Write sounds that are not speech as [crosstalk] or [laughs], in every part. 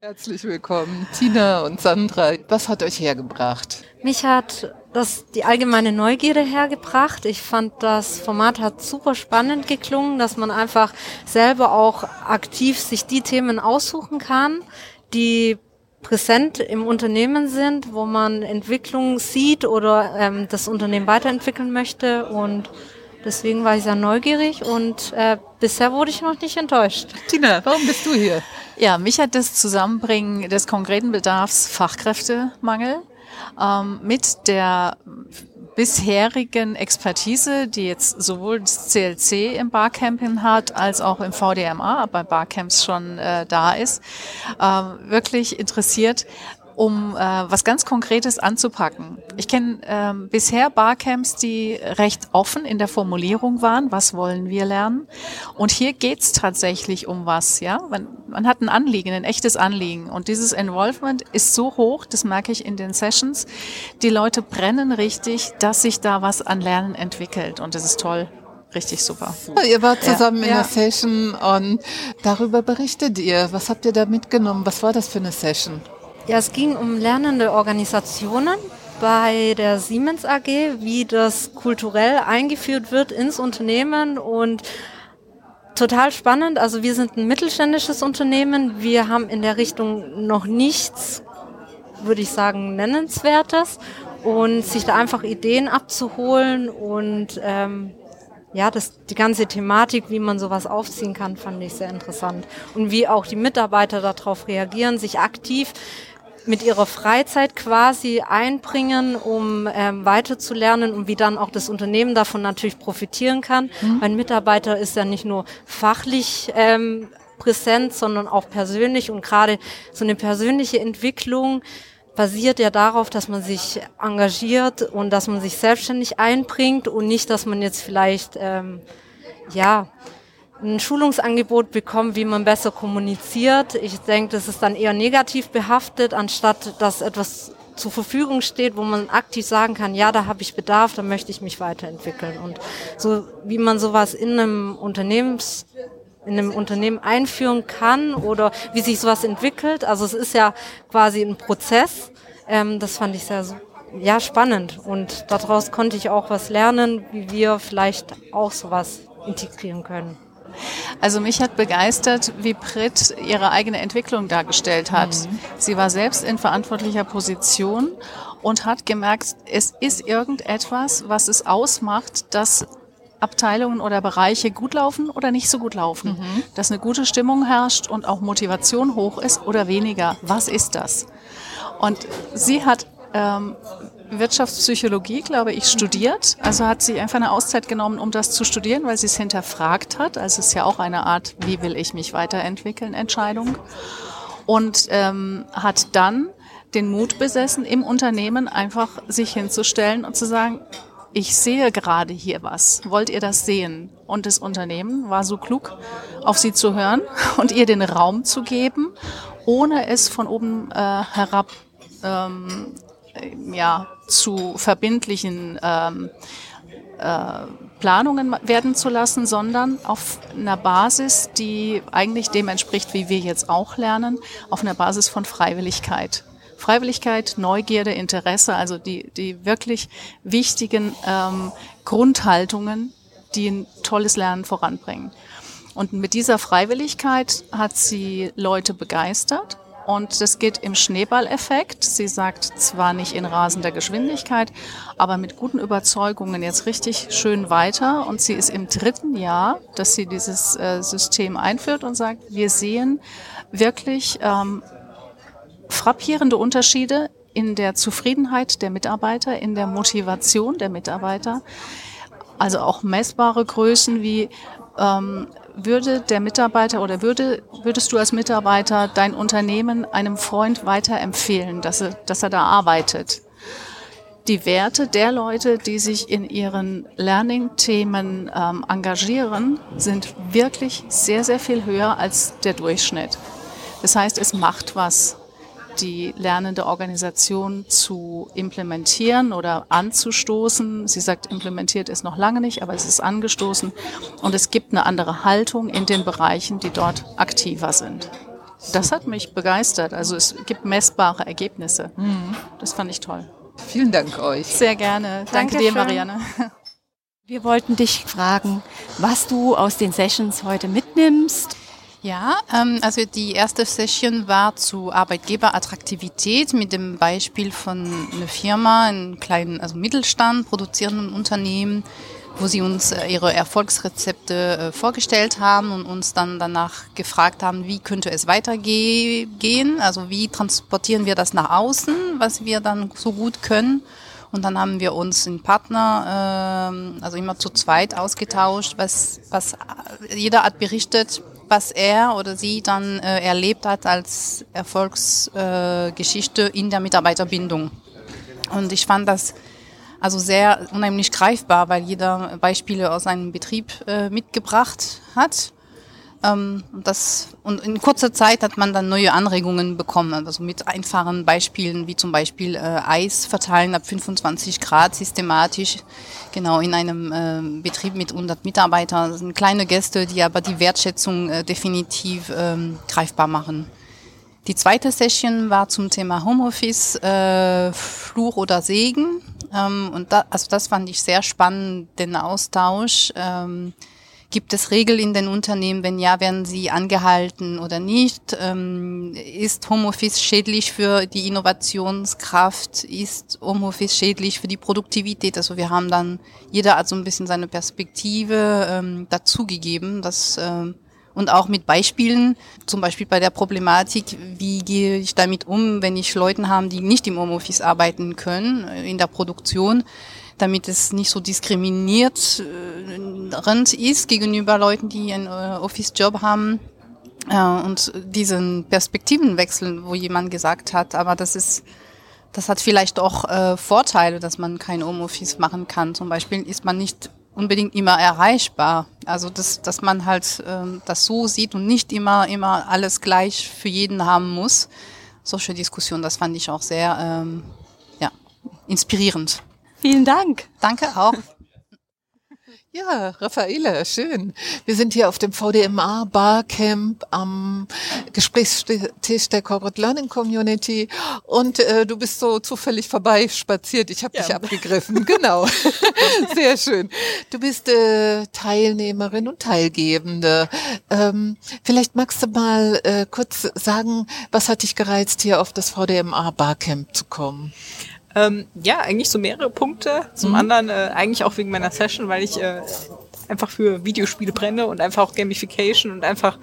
Herzlich willkommen, Tina und Sandra. Was hat euch hergebracht? Mich hat das die allgemeine Neugierde hergebracht. Ich fand das Format hat super spannend geklungen, dass man einfach selber auch aktiv sich die Themen aussuchen kann, die präsent im Unternehmen sind, wo man Entwicklung sieht oder ähm, das Unternehmen weiterentwickeln möchte und Deswegen war ich sehr neugierig und äh, bisher wurde ich noch nicht enttäuscht. Tina, warum bist du hier? Ja, mich hat das Zusammenbringen des konkreten Bedarfs Fachkräftemangel ähm, mit der bisherigen Expertise, die jetzt sowohl das CLC im Barcamping hat, als auch im VDMA, bei Barcamps schon äh, da ist, äh, wirklich interessiert, um äh, was ganz Konkretes anzupacken. Ich kenne ähm, bisher Barcamps, die recht offen in der Formulierung waren, was wollen wir lernen. Und hier geht's tatsächlich um was, ja. Man, man hat ein Anliegen, ein echtes Anliegen. Und dieses Involvement ist so hoch, das merke ich in den Sessions. Die Leute brennen richtig, dass sich da was an Lernen entwickelt. Und das ist toll richtig super. Ihr wart zusammen ja, in ja. der Session und darüber berichtet ihr. Was habt ihr da mitgenommen? Was war das für eine Session? Ja, es ging um lernende Organisationen bei der Siemens AG, wie das kulturell eingeführt wird ins Unternehmen und total spannend. Also wir sind ein mittelständisches Unternehmen. Wir haben in der Richtung noch nichts, würde ich sagen, nennenswertes und sich da einfach Ideen abzuholen und ähm, ja, das, die ganze Thematik, wie man sowas aufziehen kann, fand ich sehr interessant. Und wie auch die Mitarbeiter darauf reagieren, sich aktiv mit ihrer Freizeit quasi einbringen, um ähm, weiterzulernen und wie dann auch das Unternehmen davon natürlich profitieren kann. Mhm. Ein Mitarbeiter ist ja nicht nur fachlich ähm, präsent, sondern auch persönlich und gerade so eine persönliche Entwicklung basiert ja darauf, dass man sich engagiert und dass man sich selbstständig einbringt und nicht, dass man jetzt vielleicht ähm, ja ein Schulungsangebot bekommen, wie man besser kommuniziert. Ich denke, das ist dann eher negativ behaftet, anstatt dass etwas zur Verfügung steht, wo man aktiv sagen kann, ja, da habe ich Bedarf, da möchte ich mich weiterentwickeln. Und so wie man sowas in einem Unternehmens in einem Unternehmen einführen kann oder wie sich sowas entwickelt. Also es ist ja quasi ein Prozess. Ähm, das fand ich sehr ja, spannend und daraus konnte ich auch was lernen, wie wir vielleicht auch sowas integrieren können. Also mich hat begeistert, wie Pritt ihre eigene Entwicklung dargestellt hat. Mhm. Sie war selbst in verantwortlicher Position und hat gemerkt, es ist irgendetwas, was es ausmacht, dass Abteilungen oder Bereiche gut laufen oder nicht so gut laufen. Mhm. Dass eine gute Stimmung herrscht und auch Motivation hoch ist oder weniger. Was ist das? Und sie hat ähm, Wirtschaftspsychologie, glaube ich, studiert. Also hat sie einfach eine Auszeit genommen, um das zu studieren, weil sie es hinterfragt hat. Also es ist ja auch eine Art, wie will ich mich weiterentwickeln, Entscheidung. Und ähm, hat dann den Mut besessen, im Unternehmen einfach sich hinzustellen und zu sagen, ich sehe gerade hier was. Wollt ihr das sehen? Und das Unternehmen war so klug, auf sie zu hören [laughs] und ihr den Raum zu geben, ohne es von oben äh, herab ähm, ja, zu verbindlichen ähm, äh, Planungen werden zu lassen, sondern auf einer Basis, die eigentlich dem entspricht, wie wir jetzt auch lernen, auf einer Basis von Freiwilligkeit. Freiwilligkeit, Neugierde, Interesse, also die, die wirklich wichtigen ähm, Grundhaltungen, die ein tolles Lernen voranbringen. Und mit dieser Freiwilligkeit hat sie Leute begeistert und das geht im Schneeballeffekt. Sie sagt zwar nicht in rasender Geschwindigkeit, aber mit guten Überzeugungen jetzt richtig schön weiter. Und sie ist im dritten Jahr, dass sie dieses äh, System einführt und sagt, wir sehen wirklich ähm, frappierende Unterschiede in der Zufriedenheit der Mitarbeiter, in der Motivation der Mitarbeiter. Also auch messbare Größen wie ähm, würde der Mitarbeiter oder würde, würdest du als Mitarbeiter dein Unternehmen einem Freund weiterempfehlen, dass er, dass er da arbeitet? Die Werte der Leute, die sich in ihren Learning-Themen ähm, engagieren, sind wirklich sehr, sehr viel höher als der Durchschnitt. Das heißt, es macht was die lernende Organisation zu implementieren oder anzustoßen. Sie sagt, implementiert ist noch lange nicht, aber es ist angestoßen und es gibt eine andere Haltung in den Bereichen, die dort aktiver sind. Das hat mich begeistert. Also es gibt messbare Ergebnisse. Mhm. Das fand ich toll. Vielen Dank euch. Sehr gerne. Danke Dankeschön. dir, Marianne. Wir wollten dich fragen, was du aus den Sessions heute mitnimmst. Ja, ähm, also die erste Session war zu Arbeitgeberattraktivität mit dem Beispiel von einer Firma, einem kleinen, also Mittelstand, produzierenden Unternehmen, wo sie uns äh, ihre Erfolgsrezepte äh, vorgestellt haben und uns dann danach gefragt haben, wie könnte es weitergehen, also wie transportieren wir das nach außen, was wir dann so gut können. Und dann haben wir uns in Partner, äh, also immer zu zweit ausgetauscht, was, was jeder hat berichtet, was er oder sie dann äh, erlebt hat als Erfolgsgeschichte äh, in der Mitarbeiterbindung. Und ich fand das also sehr unheimlich greifbar, weil jeder Beispiele aus seinem Betrieb äh, mitgebracht hat. Ähm, das, und in kurzer Zeit hat man dann neue Anregungen bekommen, also mit einfachen Beispielen, wie zum Beispiel äh, Eis verteilen ab 25 Grad systematisch, genau in einem äh, Betrieb mit 100 Mitarbeitern. Das sind kleine Gäste, die aber die Wertschätzung äh, definitiv ähm, greifbar machen. Die zweite Session war zum Thema Homeoffice, äh, Fluch oder Segen. Ähm, und da, also das fand ich sehr spannend, den Austausch. Ähm, Gibt es Regeln in den Unternehmen? Wenn ja, werden sie angehalten oder nicht? Ähm, ist Homeoffice schädlich für die Innovationskraft? Ist Homeoffice schädlich für die Produktivität? Also wir haben dann, jeder hat so ein bisschen seine Perspektive ähm, dazugegeben, dass ähm, und auch mit Beispielen, zum Beispiel bei der Problematik, wie gehe ich damit um, wenn ich Leuten habe, die nicht im Homeoffice arbeiten können, äh, in der Produktion damit es nicht so diskriminierend äh, ist gegenüber Leuten, die einen äh, Office-Job haben. Äh, und diesen Perspektivenwechsel, wo jemand gesagt hat, aber das ist, das hat vielleicht auch Vorteile, dass man kein Homeoffice machen kann. Zum Beispiel ist man nicht unbedingt immer erreichbar. Also dass, dass man halt ähm, das so sieht und nicht immer immer alles gleich für jeden haben muss. Solche Diskussionen, das fand ich auch sehr ähm, ja, inspirierend. Vielen Dank. Danke auch. Ja, Raffaele, schön. Wir sind hier auf dem VDMA Barcamp am Gesprächstisch der Corporate Learning Community und äh, du bist so zufällig vorbeispaziert. Ich habe ja. dich abgegriffen. Genau. [laughs] Sehr schön. Du bist äh, Teilnehmerin und Teilgebende. Ähm, vielleicht magst du mal äh, kurz sagen, was hat dich gereizt, hier auf das VDMA Barcamp zu kommen? Ähm, ja, eigentlich so mehrere Punkte. Zum mhm. anderen äh, eigentlich auch wegen meiner Session, weil ich äh, einfach für Videospiele brenne und einfach auch Gamification und einfach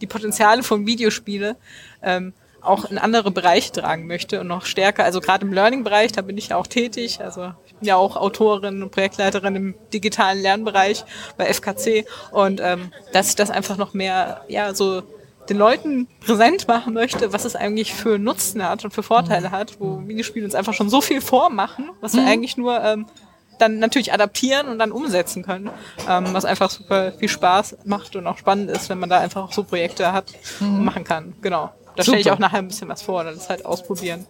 die Potenziale von Videospiele ähm, auch in andere Bereiche tragen möchte und noch stärker, also gerade im Learning-Bereich, da bin ich ja auch tätig, also ich bin ja auch Autorin und Projektleiterin im digitalen Lernbereich bei FKC und ähm, dass ich das einfach noch mehr, ja, so den Leuten präsent machen möchte, was es eigentlich für Nutzen hat und für Vorteile hat, wo Videospiele uns einfach schon so viel vormachen, was wir mhm. eigentlich nur ähm, dann natürlich adaptieren und dann umsetzen können, ähm, was einfach super viel Spaß macht und auch spannend ist, wenn man da einfach auch so Projekte hat mhm. und machen kann. Genau. Da stelle ich auch nachher ein bisschen was vor, dann ist halt ausprobieren.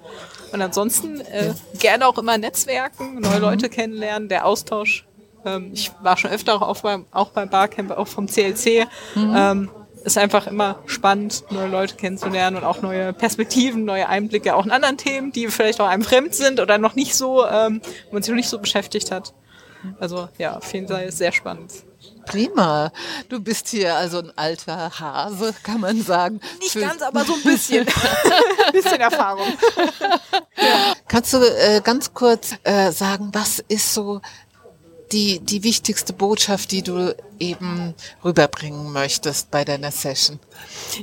Und ansonsten äh, gerne auch immer Netzwerken, neue mhm. Leute kennenlernen, der Austausch. Ähm, ich war schon öfter auch, beim, auch beim Barcamp, auch vom CLC. Mhm. Ähm, ist einfach immer spannend, neue Leute kennenzulernen und auch neue Perspektiven, neue Einblicke auch in anderen Themen, die vielleicht auch einem fremd sind oder noch nicht so, ähm, wo man sich noch nicht so beschäftigt hat. Also ja, auf jeden Fall sehr spannend. Prima. Du bist hier also ein alter Hase, kann man sagen. Nicht Für ganz, aber so ein bisschen. ein [laughs] bisschen Erfahrung. Ja. Kannst du äh, ganz kurz äh, sagen, was ist so die, die wichtigste Botschaft, die du eben rüberbringen möchtest bei deiner Session?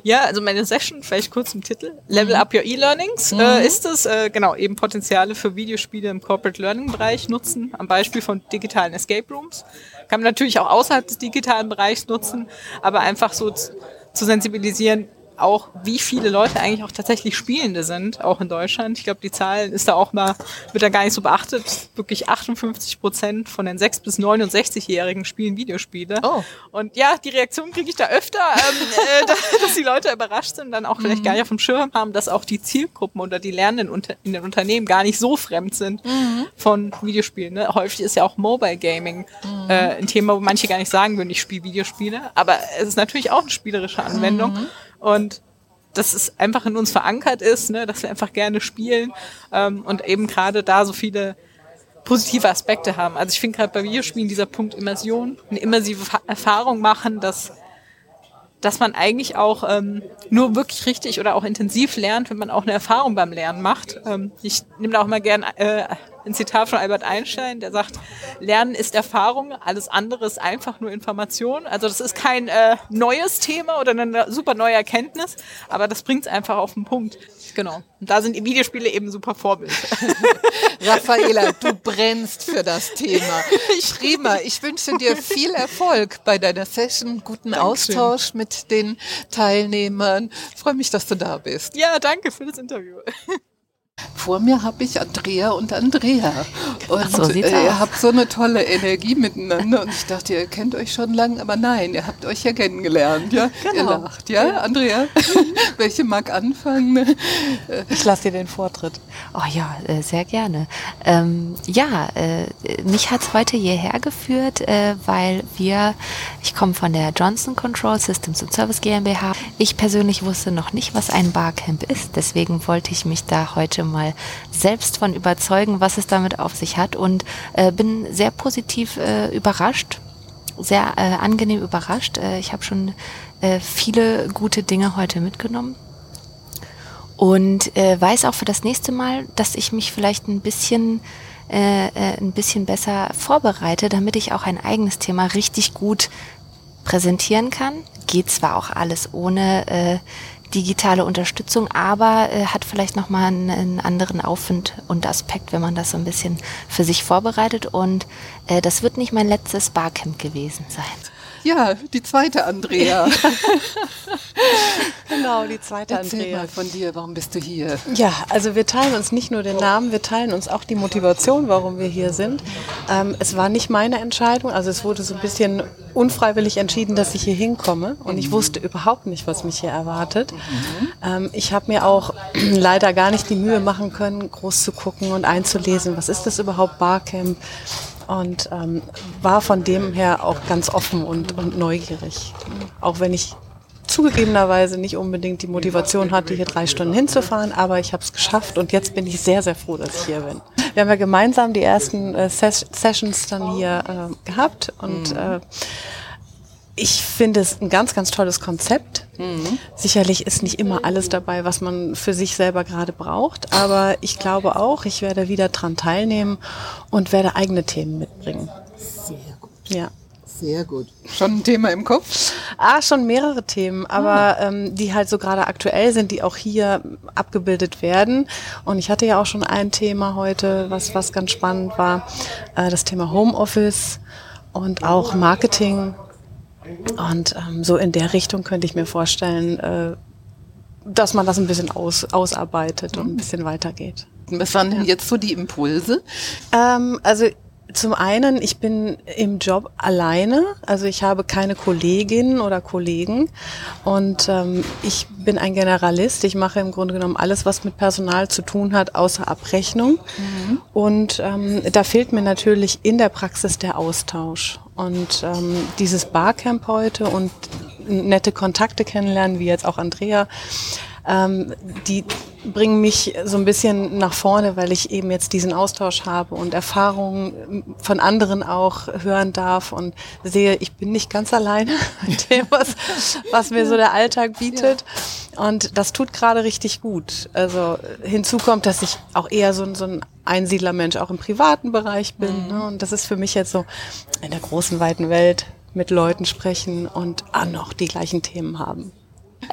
Ja, also meine Session, vielleicht kurz im Titel, Level mhm. Up Your E-Learnings, mhm. äh, ist es, äh, genau, eben Potenziale für Videospiele im Corporate Learning Bereich nutzen, am Beispiel von digitalen Escape Rooms. Kann man natürlich auch außerhalb des digitalen Bereichs nutzen, aber einfach so zu sensibilisieren, auch, wie viele Leute eigentlich auch tatsächlich Spielende sind, auch in Deutschland. Ich glaube, die Zahl ist da auch mal, wird da gar nicht so beachtet. Wirklich 58 Prozent von den 6- bis 69-Jährigen spielen Videospiele. Oh. Und ja, die Reaktion kriege ich da öfter, ähm, [laughs] äh, dass die Leute überrascht sind, dann auch vielleicht mhm. gar nicht auf dem Schirm haben, dass auch die Zielgruppen oder die Lernenden in den Unternehmen gar nicht so fremd sind mhm. von Videospielen. Ne? Häufig ist ja auch Mobile Gaming mhm. äh, ein Thema, wo manche gar nicht sagen würden, ich spiele Videospiele. Aber es ist natürlich auch eine spielerische Anwendung. Und dass es einfach in uns verankert ist, ne, dass wir einfach gerne spielen ähm, und eben gerade da so viele positive Aspekte haben. Also ich finde gerade bei Videospielen dieser Punkt Immersion, eine immersive Erfahrung machen, dass dass man eigentlich auch ähm, nur wirklich richtig oder auch intensiv lernt, wenn man auch eine Erfahrung beim Lernen macht. Ähm, ich nehme da auch mal gern äh, ein Zitat von Albert Einstein, der sagt, Lernen ist Erfahrung, alles andere ist einfach nur Information. Also das ist kein äh, neues Thema oder eine super neue Erkenntnis, aber das bringt es einfach auf den Punkt. Genau. Und da sind die Videospiele eben super Vorbild. [laughs] Raffaela, du [laughs] brennst für das Thema. [laughs] Prima. Ich wünsche dir viel Erfolg bei deiner Session, guten Dankeschön. Austausch mit den Teilnehmern. Ich freue mich, dass du da bist. Ja, danke für das Interview. Vor mir habe ich Andrea und Andrea. Und so, äh, ihr habt so eine tolle Energie miteinander. Und ich dachte, ihr kennt euch schon lange, aber nein, ihr habt euch ja kennengelernt. Ja? Genau. Ihr lacht, ja, ja. Andrea? [laughs] Welche mag anfangen? Ich lasse dir den Vortritt. Oh ja, äh, sehr gerne. Ähm, ja, äh, mich hat es heute hierher geführt, äh, weil wir, ich komme von der Johnson Control Systems und Service GmbH. Ich persönlich wusste noch nicht, was ein Barcamp ist. Deswegen wollte ich mich da heute mal selbst von überzeugen, was es damit auf sich hat und äh, bin sehr positiv äh, überrascht, sehr äh, angenehm überrascht. Äh, ich habe schon äh, viele gute Dinge heute mitgenommen und äh, weiß auch für das nächste Mal, dass ich mich vielleicht ein bisschen äh, äh, ein bisschen besser vorbereite, damit ich auch ein eigenes Thema richtig gut präsentieren kann. Geht zwar auch alles ohne äh, digitale Unterstützung, aber äh, hat vielleicht nochmal einen, einen anderen Aufwind und Aspekt, wenn man das so ein bisschen für sich vorbereitet. Und äh, das wird nicht mein letztes Barcamp gewesen sein. Ja, die zweite Andrea. [laughs] genau, die zweite Erzähl Andrea. mal von dir, warum bist du hier? Ja, also wir teilen uns nicht nur den Namen, wir teilen uns auch die Motivation, warum wir hier sind. Ähm, es war nicht meine Entscheidung, also es wurde so ein bisschen unfreiwillig entschieden, dass ich hier hinkomme und ich wusste überhaupt nicht, was mich hier erwartet. Mhm. Ähm, ich habe mir auch [clears throat] leider gar nicht die Mühe machen können, groß zu gucken und einzulesen, was ist das überhaupt Barcamp? Und ähm, war von dem her auch ganz offen und, und neugierig. Auch wenn ich zugegebenerweise nicht unbedingt die Motivation hatte, hier drei Stunden hinzufahren, aber ich habe es geschafft und jetzt bin ich sehr, sehr froh, dass ich hier bin. Wir haben ja gemeinsam die ersten äh, Ses Sessions dann hier äh, gehabt und mhm. äh, ich finde es ein ganz, ganz tolles Konzept. Mhm. Sicherlich ist nicht immer alles dabei, was man für sich selber gerade braucht, aber ich glaube auch, ich werde wieder dran teilnehmen und werde eigene Themen mitbringen. Sehr gut. Ja. Sehr gut. Schon ein Thema im Kopf? Ah, schon mehrere Themen, aber ah. ähm, die halt so gerade aktuell sind, die auch hier abgebildet werden. Und ich hatte ja auch schon ein Thema heute, was, was ganz spannend war, äh, das Thema Homeoffice und auch Marketing und ähm, so in der Richtung könnte ich mir vorstellen, äh, dass man das ein bisschen aus, ausarbeitet und ein bisschen weitergeht. Was waren denn jetzt so die Impulse? Ähm, also zum einen, ich bin im Job alleine, also ich habe keine Kolleginnen oder Kollegen und ähm, ich bin ein Generalist. Ich mache im Grunde genommen alles, was mit Personal zu tun hat, außer Abrechnung. Mhm. Und ähm, da fehlt mir natürlich in der Praxis der Austausch. Und ähm, dieses Barcamp heute und nette Kontakte kennenlernen, wie jetzt auch Andrea, ähm, die bringen mich so ein bisschen nach vorne, weil ich eben jetzt diesen Austausch habe und Erfahrungen von anderen auch hören darf und sehe, ich bin nicht ganz alleine [laughs] mit dem, was, was mir so der Alltag bietet. Und das tut gerade richtig gut. Also hinzu kommt, dass ich auch eher so, so ein Einsiedlermensch auch im privaten Bereich bin. Mhm. Ne? Und das ist für mich jetzt so in der großen, weiten Welt mit Leuten sprechen und auch noch die gleichen Themen haben.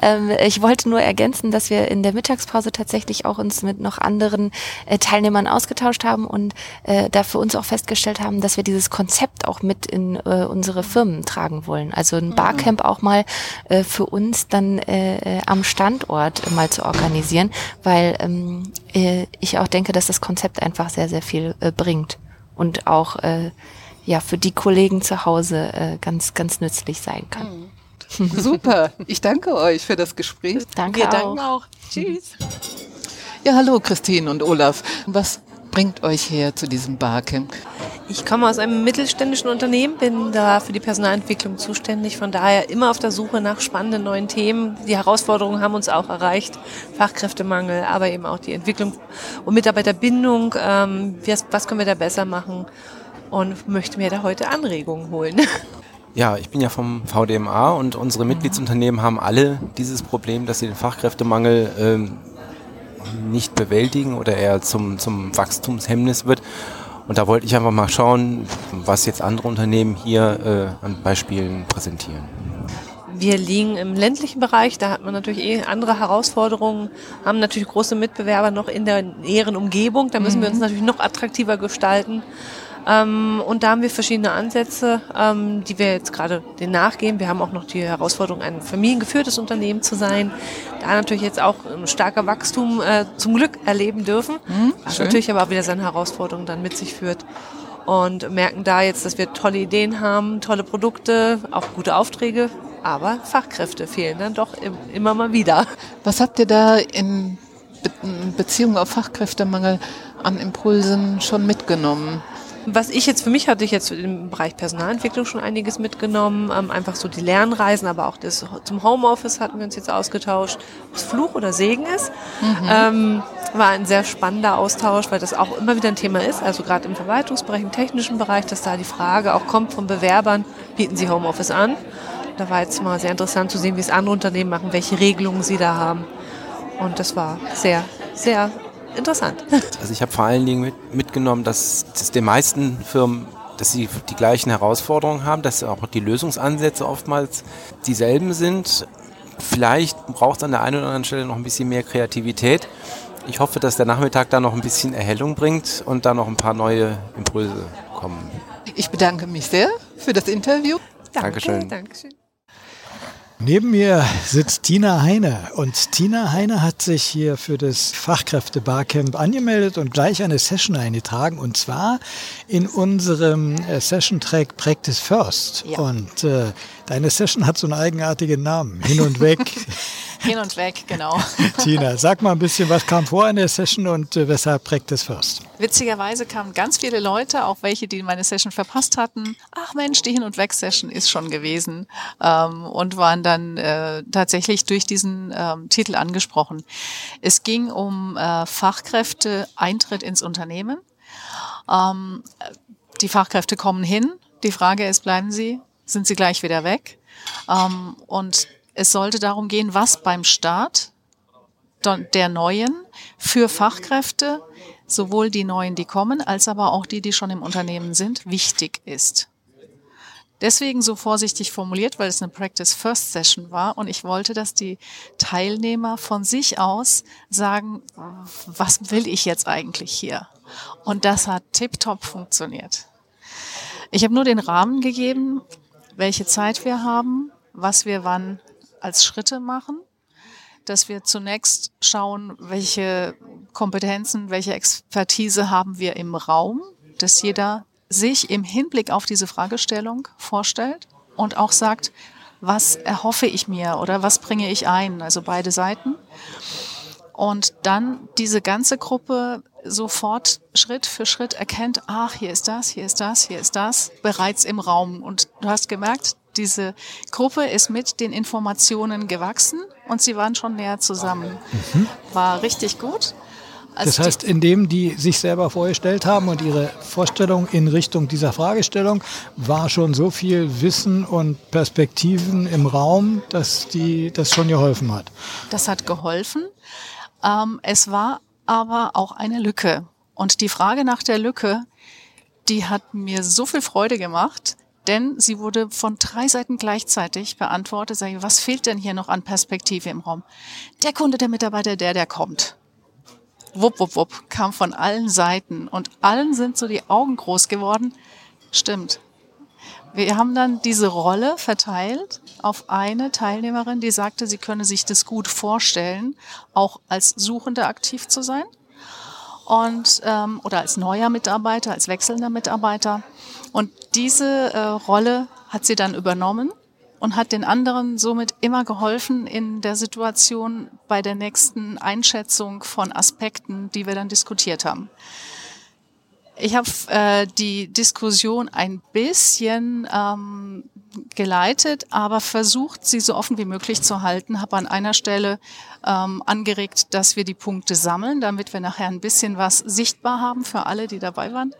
Ähm, ich wollte nur ergänzen, dass wir in der Mittagspause tatsächlich auch uns mit noch anderen äh, Teilnehmern ausgetauscht haben und äh, da für uns auch festgestellt haben, dass wir dieses Konzept auch mit in äh, unsere Firmen tragen wollen. Also ein mhm. Barcamp auch mal äh, für uns dann äh, äh, am Standort mal zu organisieren, weil ähm, äh, ich auch denke, dass das Konzept einfach sehr, sehr viel äh, bringt und auch äh, ja für die Kollegen zu Hause äh, ganz, ganz nützlich sein kann. Mhm. [laughs] Super. Ich danke euch für das Gespräch. Danke Wir auch. danken auch. Tschüss. Ja, hallo Christine und Olaf. Was bringt euch her zu diesem Barcamp? Ich komme aus einem mittelständischen Unternehmen, bin da für die Personalentwicklung zuständig, von daher immer auf der Suche nach spannenden neuen Themen. Die Herausforderungen haben uns auch erreicht, Fachkräftemangel, aber eben auch die Entwicklung und Mitarbeiterbindung. Ähm, was, was können wir da besser machen? Und möchte mir da heute Anregungen holen. [laughs] Ja, ich bin ja vom VDMA und unsere Mitgliedsunternehmen haben alle dieses Problem, dass sie den Fachkräftemangel ähm, nicht bewältigen oder eher zum, zum Wachstumshemmnis wird. Und da wollte ich einfach mal schauen, was jetzt andere Unternehmen hier äh, an Beispielen präsentieren. Wir liegen im ländlichen Bereich, da hat man natürlich eh andere Herausforderungen, haben natürlich große Mitbewerber noch in der näheren Umgebung, da müssen wir uns mhm. natürlich noch attraktiver gestalten. Ähm, und da haben wir verschiedene Ansätze, ähm, die wir jetzt gerade den nachgehen. Wir haben auch noch die Herausforderung, ein familiengeführtes Unternehmen zu sein. Da natürlich jetzt auch ein starker Wachstum äh, zum Glück erleben dürfen, mhm, was schön. natürlich aber auch wieder seine Herausforderungen dann mit sich führt. Und merken da jetzt, dass wir tolle Ideen haben, tolle Produkte, auch gute Aufträge, aber Fachkräfte fehlen dann doch immer mal wieder. Was habt ihr da in Beziehung auf Fachkräftemangel an Impulsen schon mitgenommen? Was ich jetzt für mich hatte ich jetzt im Bereich Personalentwicklung schon einiges mitgenommen, ähm, einfach so die Lernreisen, aber auch das zum Homeoffice hatten wir uns jetzt ausgetauscht, ob es Fluch oder Segen ist. Mhm. Ähm, war ein sehr spannender Austausch, weil das auch immer wieder ein Thema ist, also gerade im Verwaltungsbereich, im technischen Bereich, dass da die Frage auch kommt von Bewerbern, bieten sie Homeoffice an? Da war jetzt mal sehr interessant zu sehen, wie es andere Unternehmen machen, welche Regelungen sie da haben. Und das war sehr, sehr interessant. [laughs] Also ich habe vor allen Dingen mit, mitgenommen, dass, dass den meisten Firmen dass sie die gleichen Herausforderungen haben, dass auch die Lösungsansätze oftmals dieselben sind. Vielleicht braucht es an der einen oder anderen Stelle noch ein bisschen mehr Kreativität. Ich hoffe, dass der Nachmittag da noch ein bisschen Erhellung bringt und da noch ein paar neue Impulse kommen. Ich bedanke mich sehr für das Interview. Danke, Dankeschön. Dankeschön. Neben mir sitzt Tina Heine und Tina Heine hat sich hier für das Fachkräfte-Barcamp angemeldet und gleich eine Session eingetragen und zwar in unserem äh, Session-Track Practice First. Ja. Und äh, deine Session hat so einen eigenartigen Namen, hin und weg. [laughs] hin und weg, genau. [laughs] Tina, sag mal ein bisschen, was kam vor in der Session und äh, weshalb Practice First? Witzigerweise kamen ganz viele Leute, auch welche, die meine Session verpasst hatten. Ach Mensch, die Hin- und Weg-Session ist schon gewesen ähm, und waren dann äh, tatsächlich durch diesen ähm, Titel angesprochen. Es ging um äh, Fachkräfte, Eintritt ins Unternehmen. Ähm, die Fachkräfte kommen hin. Die Frage ist, bleiben sie? Sind sie gleich wieder weg? Ähm, und es sollte darum gehen, was beim Start der Neuen für Fachkräfte, sowohl die Neuen, die kommen, als aber auch die, die schon im Unternehmen sind, wichtig ist. Deswegen so vorsichtig formuliert, weil es eine Practice First Session war und ich wollte, dass die Teilnehmer von sich aus sagen, was will ich jetzt eigentlich hier? Und das hat tiptop funktioniert. Ich habe nur den Rahmen gegeben, welche Zeit wir haben, was wir wann als Schritte machen, dass wir zunächst schauen, welche Kompetenzen, welche Expertise haben wir im Raum, dass jeder sich im Hinblick auf diese Fragestellung vorstellt und auch sagt, was erhoffe ich mir oder was bringe ich ein, also beide Seiten. Und dann diese ganze Gruppe sofort Schritt für Schritt erkennt, ach, hier ist das, hier ist das, hier ist das, bereits im Raum. Und du hast gemerkt, diese Gruppe ist mit den Informationen gewachsen und sie waren schon näher zusammen. Mhm. War richtig gut. Also das heißt, indem die sich selber vorgestellt haben und ihre Vorstellung in Richtung dieser Fragestellung, war schon so viel Wissen und Perspektiven im Raum, dass die das schon geholfen hat. Das hat geholfen. Ähm, es war aber auch eine Lücke. Und die Frage nach der Lücke, die hat mir so viel Freude gemacht, denn sie wurde von drei Seiten gleichzeitig beantwortet. Sag ich, was fehlt denn hier noch an Perspektive im Raum? Der Kunde, der Mitarbeiter, der, der kommt. Wupp, wupp, wupp, kam von allen Seiten und allen sind so die Augen groß geworden. Stimmt. Wir haben dann diese Rolle verteilt auf eine Teilnehmerin, die sagte, sie könne sich das gut vorstellen, auch als Suchende aktiv zu sein und ähm, oder als neuer Mitarbeiter, als wechselnder Mitarbeiter. Und diese äh, Rolle hat sie dann übernommen und hat den anderen somit immer geholfen in der Situation bei der nächsten Einschätzung von Aspekten, die wir dann diskutiert haben. Ich habe äh, die Diskussion ein bisschen ähm, geleitet, aber versucht, sie so offen wie möglich zu halten. Habe an einer Stelle ähm, angeregt, dass wir die Punkte sammeln, damit wir nachher ein bisschen was sichtbar haben für alle, die dabei waren.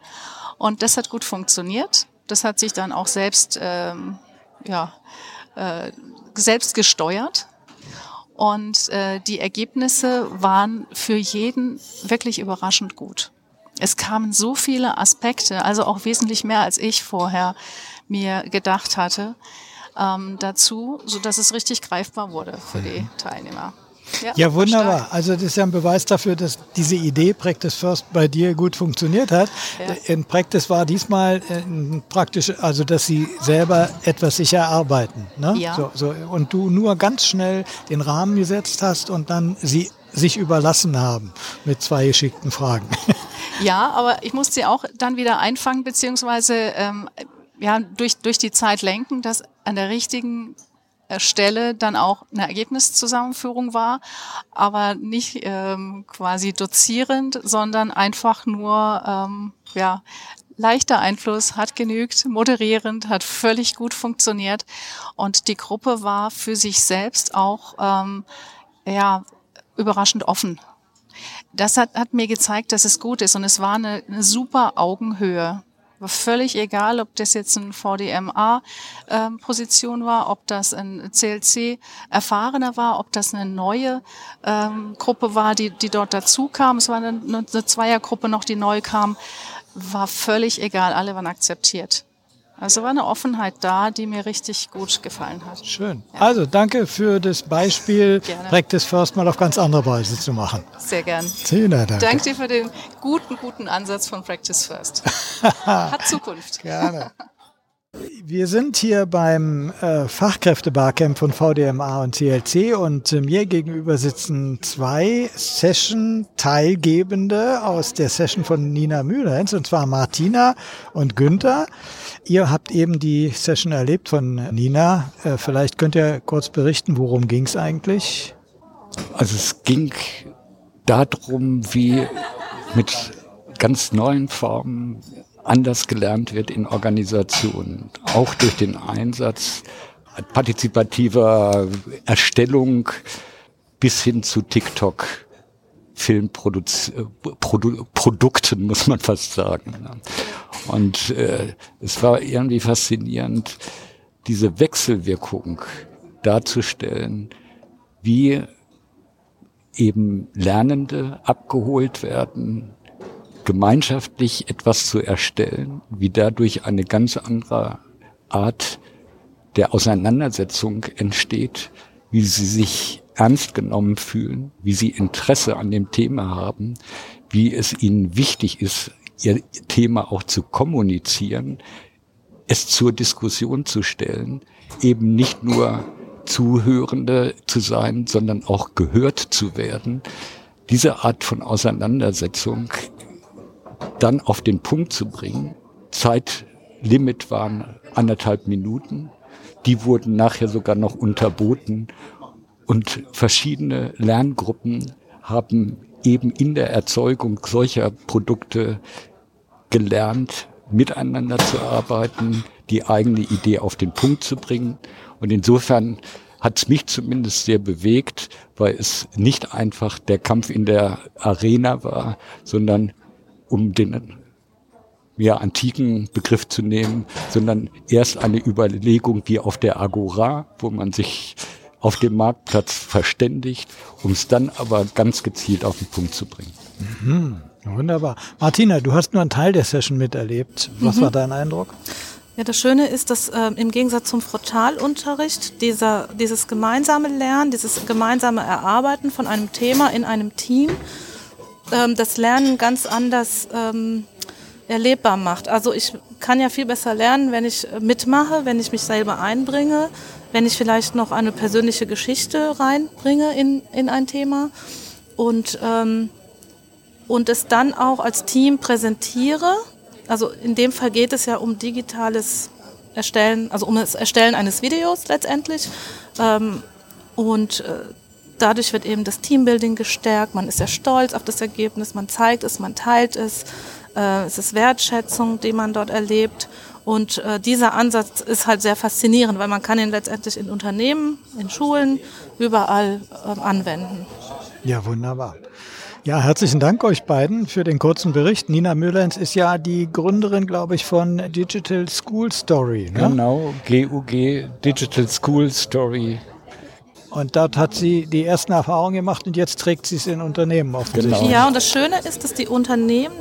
Und das hat gut funktioniert. Das hat sich dann auch selbst, ähm, ja, äh, selbst gesteuert. Und äh, die Ergebnisse waren für jeden wirklich überraschend gut. Es kamen so viele Aspekte, also auch wesentlich mehr als ich vorher mir gedacht hatte, ähm, dazu, so dass es richtig greifbar wurde für die. Teilnehmer. Ja, wunderbar. Also das ist ja ein Beweis dafür, dass diese Idee Practice First bei dir gut funktioniert hat. Ja. In Practice war diesmal äh, praktisch, also dass sie selber etwas sich erarbeiten. Ne? Ja. So, so, und du nur ganz schnell den Rahmen gesetzt hast und dann sie sich überlassen haben mit zwei geschickten Fragen. [laughs] Ja, aber ich musste sie auch dann wieder einfangen, beziehungsweise ähm, ja, durch, durch die Zeit lenken, dass an der richtigen äh, Stelle dann auch eine Ergebniszusammenführung war, aber nicht ähm, quasi dozierend, sondern einfach nur ähm, ja, leichter Einfluss, hat genügt, moderierend, hat völlig gut funktioniert. Und die Gruppe war für sich selbst auch ähm, ja, überraschend offen das hat, hat mir gezeigt, dass es gut ist und es war eine, eine super Augenhöhe. War völlig egal, ob das jetzt ein VDMA-Position war, ob das ein CLC-Erfahrener war, ob das eine neue ähm, Gruppe war, die, die dort dazu kam. Es war eine, eine Zweiergruppe noch, die neu kam. War völlig egal, alle waren akzeptiert. Also war eine Offenheit da, die mir richtig gut gefallen hat. Schön. Also danke für das Beispiel. Practice First mal auf ganz andere Weise zu machen. Sehr gern. Tina, danke. Danke dir für den guten, guten Ansatz von Practice First. [laughs] Hat Zukunft. Gerne. Wir sind hier beim äh, Fachkräftebarcamp von VDMA und CLC und äh, mir gegenüber sitzen zwei Session-Teilgebende aus der Session von Nina Mühlens, und zwar Martina und Günther. Ihr habt eben die Session erlebt von Nina. Äh, vielleicht könnt ihr kurz berichten, worum ging es eigentlich? Also es ging darum, wie mit ganz neuen Formen anders gelernt wird in Organisationen, auch durch den Einsatz partizipativer Erstellung bis hin zu TikTok. Filmprodukten, muss man fast sagen. Und äh, es war irgendwie faszinierend, diese Wechselwirkung darzustellen, wie eben Lernende abgeholt werden, gemeinschaftlich etwas zu erstellen, wie dadurch eine ganz andere Art der Auseinandersetzung entsteht, wie sie sich ernst genommen fühlen, wie sie Interesse an dem Thema haben, wie es ihnen wichtig ist, ihr Thema auch zu kommunizieren, es zur Diskussion zu stellen, eben nicht nur Zuhörende zu sein, sondern auch gehört zu werden. Diese Art von Auseinandersetzung dann auf den Punkt zu bringen. Zeitlimit waren anderthalb Minuten. Die wurden nachher sogar noch unterboten. Und verschiedene Lerngruppen haben eben in der Erzeugung solcher Produkte gelernt, miteinander zu arbeiten, die eigene Idee auf den Punkt zu bringen. Und insofern hat es mich zumindest sehr bewegt, weil es nicht einfach der Kampf in der Arena war, sondern um den mehr antiken Begriff zu nehmen, sondern erst eine Überlegung wie auf der Agora, wo man sich auf dem Marktplatz verständigt, um es dann aber ganz gezielt auf den Punkt zu bringen. Mhm, wunderbar. Martina, du hast nur einen Teil der Session miterlebt. Was Mhm. war dein Eindruck? Ja, das Schöne ist, dass äh, im Gegensatz zum Frontalunterricht dieser, dieses gemeinsame Lernen, dieses gemeinsame Erarbeiten von einem Thema in einem Team, ähm, das Lernen ganz anders ähm, erlebbar macht. Also ich kann ja viel besser lernen, wenn ich mitmache, wenn ich mich selber einbringe, wenn ich vielleicht noch eine persönliche Geschichte reinbringe in, in ein Thema und, ähm, und es dann auch als Team präsentiere. Also in dem Fall geht es ja um digitales Erstellen, also um das Erstellen eines Videos letztendlich. Ähm, und äh, dadurch wird eben das Teambuilding gestärkt, man ist sehr stolz auf das Ergebnis, man zeigt es, man teilt es, äh, es ist Wertschätzung, die man dort erlebt. Und äh, dieser Ansatz ist halt sehr faszinierend, weil man kann ihn letztendlich in Unternehmen, in Schulen, überall äh, anwenden. Ja, wunderbar. Ja, herzlichen Dank euch beiden für den kurzen Bericht. Nina Müllens ist ja die Gründerin, glaube ich, von Digital School Story. Ne? Genau, GUG, Digital School Story. Und dort hat sie die ersten Erfahrungen gemacht und jetzt trägt sie es in Unternehmen auf genau. Ja, und das Schöne ist, dass die Unternehmen,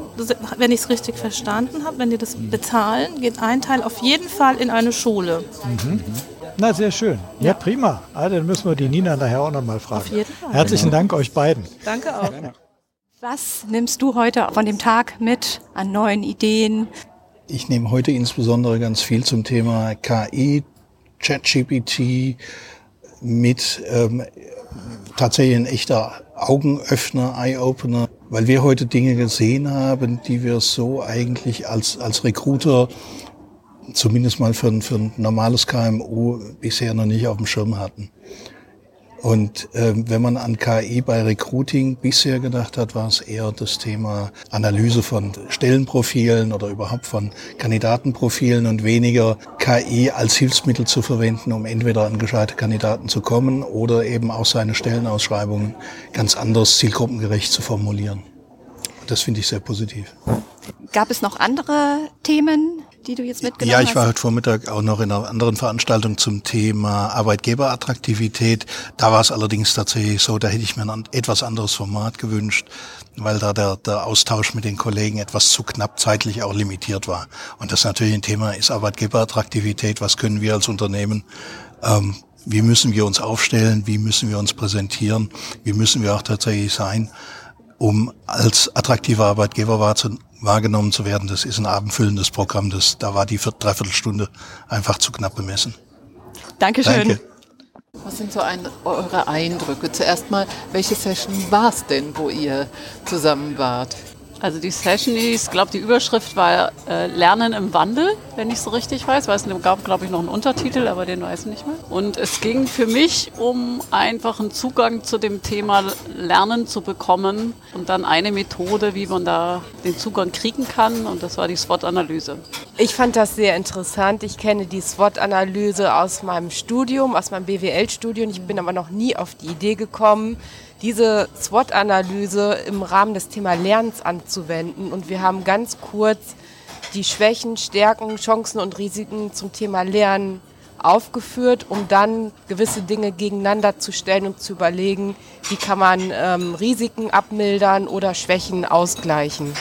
wenn ich es richtig verstanden habe, wenn die das bezahlen, geht ein Teil auf jeden Fall in eine Schule. Mhm. Na, sehr schön. Ja, ja prima. Also, dann müssen wir die Nina nachher auch nochmal fragen. Auf jeden Fall. Herzlichen genau. Dank euch beiden. Danke auch. Was nimmst du heute von dem Tag mit an neuen Ideen? Ich nehme heute insbesondere ganz viel zum Thema KI, ChatGPT mit ähm, tatsächlich ein echter Augenöffner, Eye-Opener, weil wir heute Dinge gesehen haben, die wir so eigentlich als, als Recruiter zumindest mal für, für ein normales KMU bisher noch nicht auf dem Schirm hatten. Und ähm, wenn man an KI bei Recruiting bisher gedacht hat, war es eher das Thema Analyse von Stellenprofilen oder überhaupt von Kandidatenprofilen und weniger KI als Hilfsmittel zu verwenden, um entweder an gescheite Kandidaten zu kommen oder eben auch seine Stellenausschreibungen ganz anders zielgruppengerecht zu formulieren. Das finde ich sehr positiv. Gab es noch andere Themen, die du jetzt mitgenommen hast? Ja, ich war heute Vormittag auch noch in einer anderen Veranstaltung zum Thema Arbeitgeberattraktivität. Da war es allerdings tatsächlich so, da hätte ich mir ein etwas anderes Format gewünscht, weil da der, der Austausch mit den Kollegen etwas zu knapp zeitlich auch limitiert war. Und das natürlich ein Thema ist Arbeitgeberattraktivität. Was können wir als Unternehmen ähm, wie müssen wir uns aufstellen, wie müssen wir uns präsentieren, wie müssen wir auch tatsächlich sein, um als attraktiver Arbeitgeber wahrgenommen zu werden. Das ist ein abendfüllendes Programm. Das, da war die Dreiviertelstunde einfach zu knapp bemessen. Dankeschön. Danke. Was sind so ein, eure Eindrücke? Zuerst mal, welche Session war es denn, wo ihr zusammen wart? Also die Session, ich glaube, die Überschrift war äh, Lernen im Wandel, wenn ich so richtig weiß. Weil es gab, glaube ich, noch einen Untertitel, aber den weiß ich nicht mehr. Und es ging für mich um einfach einen Zugang zu dem Thema Lernen zu bekommen und dann eine Methode, wie man da den Zugang kriegen kann. Und das war die SWOT-Analyse. Ich fand das sehr interessant. Ich kenne die SWOT-Analyse aus meinem Studium, aus meinem BWL-Studium. Ich bin aber noch nie auf die Idee gekommen, diese SWOT-Analyse im Rahmen des Thema Lernens anzuwenden. Und wir haben ganz kurz die Schwächen, Stärken, Chancen und Risiken zum Thema Lernen aufgeführt, um dann gewisse Dinge gegeneinander zu stellen und zu überlegen, wie kann man ähm, Risiken abmildern oder Schwächen ausgleichen.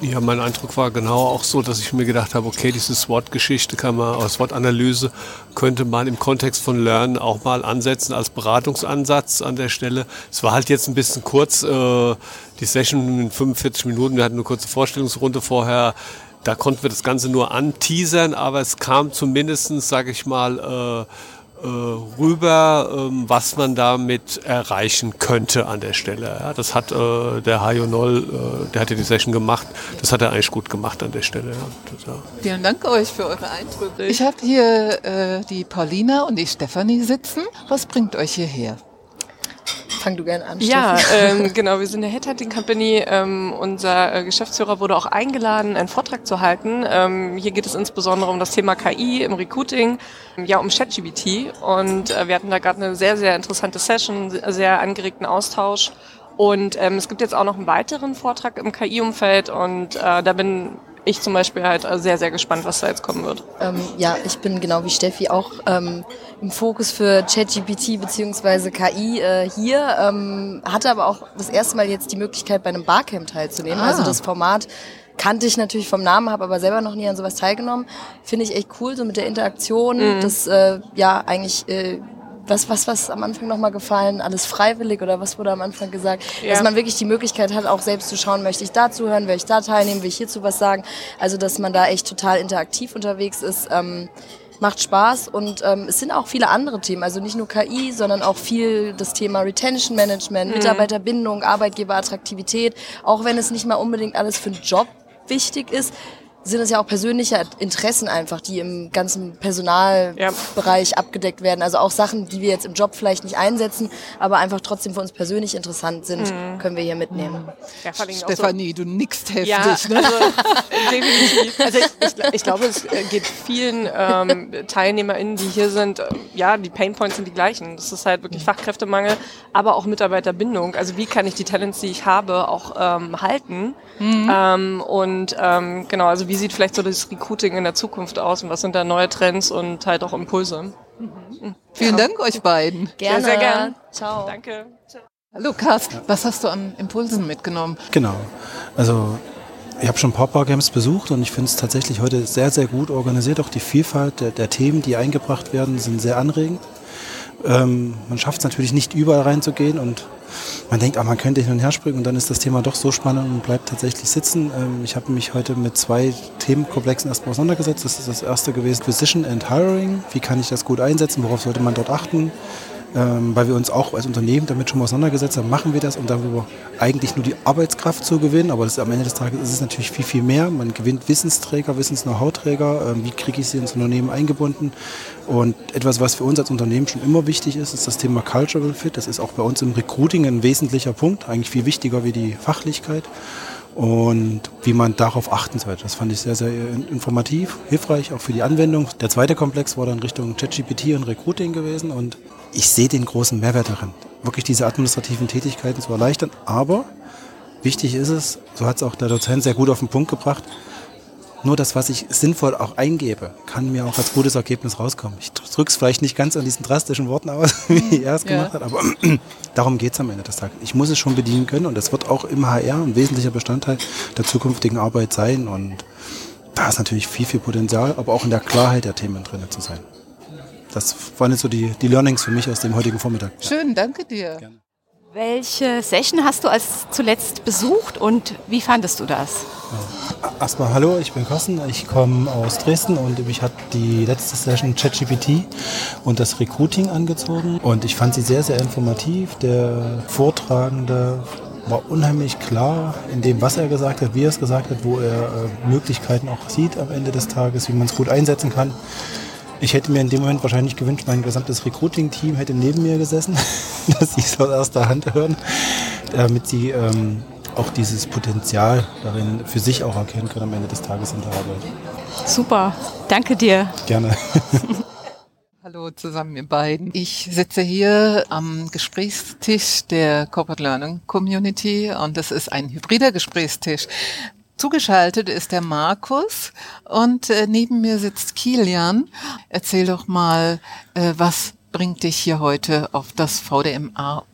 Ja, mein Eindruck war genau auch so, dass ich mir gedacht habe, okay, diese SWOT-Geschichte kann man, oder SWOT-Analyse könnte man im Kontext von Lernen auch mal ansetzen als Beratungsansatz an der Stelle. Es war halt jetzt ein bisschen kurz, äh, die Session in 45 Minuten, wir hatten eine kurze Vorstellungsrunde vorher, da konnten wir das Ganze nur anteasern, aber es kam zumindestens, sage ich mal, äh, rüber, ähm, was man damit erreichen könnte an der Stelle. Ja, das hat äh, der Hajo Noll, äh, der hat ja die Session gemacht, das hat er eigentlich gut gemacht an der Stelle. Ja. Vielen Dank euch für eure Eindrücke. Ich habe hier äh, die Paulina und die Stefanie sitzen. Was bringt euch hierher? Fang du gerne an. Ja, [laughs] ähm, genau. Wir sind eine Headhunting Company. Ähm, unser äh, Geschäftsführer wurde auch eingeladen, einen Vortrag zu halten. Ähm, hier geht es insbesondere um das Thema KI im Recruiting, ja um ChatGPT. Und äh, wir hatten da gerade eine sehr, sehr interessante Session, sehr angeregten Austausch. Und ähm, es gibt jetzt auch noch einen weiteren Vortrag im KI-Umfeld und äh, da bin ich zum Beispiel halt äh, sehr, sehr gespannt, was da jetzt kommen wird. Ähm, ja, ich bin genau wie Steffi auch ähm, im Fokus für ChatGPT bzw. KI äh, hier, ähm, hatte aber auch das erste Mal jetzt die Möglichkeit, bei einem Barcamp teilzunehmen. Ah. Also das Format kannte ich natürlich vom Namen, habe aber selber noch nie an sowas teilgenommen. Finde ich echt cool, so mit der Interaktion, mhm. das äh, ja eigentlich äh, was, was, was am Anfang nochmal gefallen? Alles freiwillig oder was wurde am Anfang gesagt? Ja. Dass man wirklich die Möglichkeit hat, auch selbst zu schauen, möchte ich da zuhören, will ich da teilnehmen, will ich hierzu was sagen? Also, dass man da echt total interaktiv unterwegs ist. Ähm, macht Spaß und ähm, es sind auch viele andere Themen, also nicht nur KI, sondern auch viel das Thema Retention Management, mhm. Mitarbeiterbindung, Arbeitgeberattraktivität, auch wenn es nicht mal unbedingt alles für einen Job wichtig ist, sind es ja auch persönliche Interessen einfach, die im ganzen Personalbereich abgedeckt werden. Also auch Sachen, die wir jetzt im Job vielleicht nicht einsetzen, aber einfach trotzdem für uns persönlich interessant sind, Mhm. können wir hier mitnehmen. Ja, vor allem auch Stefanie, du nickst heftig. Ja, ne? also definitiv. Also ich, ich, ich glaube, es geht vielen ähm, TeilnehmerInnen, die hier sind, äh, ja, die Painpoints sind die gleichen. Das ist halt wirklich Fachkräftemangel, aber auch Mitarbeiterbindung. Also wie kann ich die Talents, die ich habe, auch ähm, halten? Mhm. Ähm, und ähm, genau, also wie sieht vielleicht so das Recruiting in der Zukunft aus und was sind da neue Trends und halt auch Impulse? Mhm. Vielen Dank euch beiden. Sehr, sehr gern. Ciao. Danke. Hallo Carsten, was hast du an Impulsen mitgenommen? Genau. Also ich habe schon ein paar Barcamps besucht und ich finde es tatsächlich heute sehr, sehr gut organisiert. Auch die Vielfalt der, der Themen, die eingebracht werden, sind sehr anregend. Ähm, man schafft es natürlich nicht überall reinzugehen und man denkt, ah, man könnte hin und her springen und dann ist das Thema doch so spannend und bleibt tatsächlich sitzen. Ähm, ich habe mich heute mit zwei Themenkomplexen erstmal auseinandergesetzt. Das ist das erste gewesen, Position and Hiring. Wie kann ich das gut einsetzen? Worauf sollte man dort achten? Ähm, weil wir uns auch als Unternehmen damit schon mal auseinandergesetzt haben, machen wir das, um darüber eigentlich nur die Arbeitskraft zu gewinnen. Aber das, am Ende des Tages ist es natürlich viel, viel mehr. Man gewinnt Wissensträger, Wissens-Know-how-Träger. Ähm, wie kriege ich sie ins Unternehmen eingebunden? Und etwas, was für uns als Unternehmen schon immer wichtig ist, ist das Thema Cultural Fit. Das ist auch bei uns im Recruiting ein wesentlicher Punkt, eigentlich viel wichtiger wie die Fachlichkeit. Und wie man darauf achten sollte. Das fand ich sehr, sehr informativ, hilfreich, auch für die Anwendung. Der zweite Komplex war dann Richtung ChatGPT und Recruiting gewesen und ich sehe den großen Mehrwert darin, wirklich diese administrativen Tätigkeiten zu erleichtern. Aber wichtig ist es, so hat es auch der Dozent sehr gut auf den Punkt gebracht, nur das, was ich sinnvoll auch eingebe, kann mir auch als gutes Ergebnis rauskommen. Ich drücke es vielleicht nicht ganz an diesen drastischen Worten aus, [laughs] wie er es Ja. gemacht hat, aber [clears throat] darum geht es am Ende des Tages. Ich muss es schon bedienen können und das wird auch im HR ein wesentlicher Bestandteil der zukünftigen Arbeit sein und da ist natürlich viel, viel Potenzial, aber auch in der Klarheit der Themen drin zu sein. Das waren jetzt so die, die Learnings für mich aus dem heutigen Vormittag. Schön, danke dir. Welche Session hast du als zuletzt besucht und wie fandest du das? Erstmal hallo, ich bin Carsten, ich komme aus Dresden und mich hat die letzte Session ChatGPT und das Recruiting angezogen und ich fand sie sehr, sehr informativ. Der Vortragende war unheimlich klar in dem, was er gesagt hat, wie er es gesagt hat, wo er äh, Möglichkeiten auch sieht am Ende des Tages, wie man es gut einsetzen kann. Ich hätte mir in dem Moment wahrscheinlich gewünscht, mein gesamtes Recruiting-Team hätte neben mir gesessen, [laughs] dass sie es aus erster Hand hören, damit sie ähm, auch dieses Potenzial darin für sich auch erkennen können am Ende des Tages in der Arbeit. Super, danke dir. Gerne. [laughs] Hallo zusammen, ihr beiden. Ich sitze hier am Gesprächstisch der Corporate Learning Community und das ist ein hybrider Gesprächstisch. Zugeschaltet ist der Markus und äh, neben mir sitzt Kilian. Erzähl doch mal, äh, was bringt dich hier heute auf das VDMA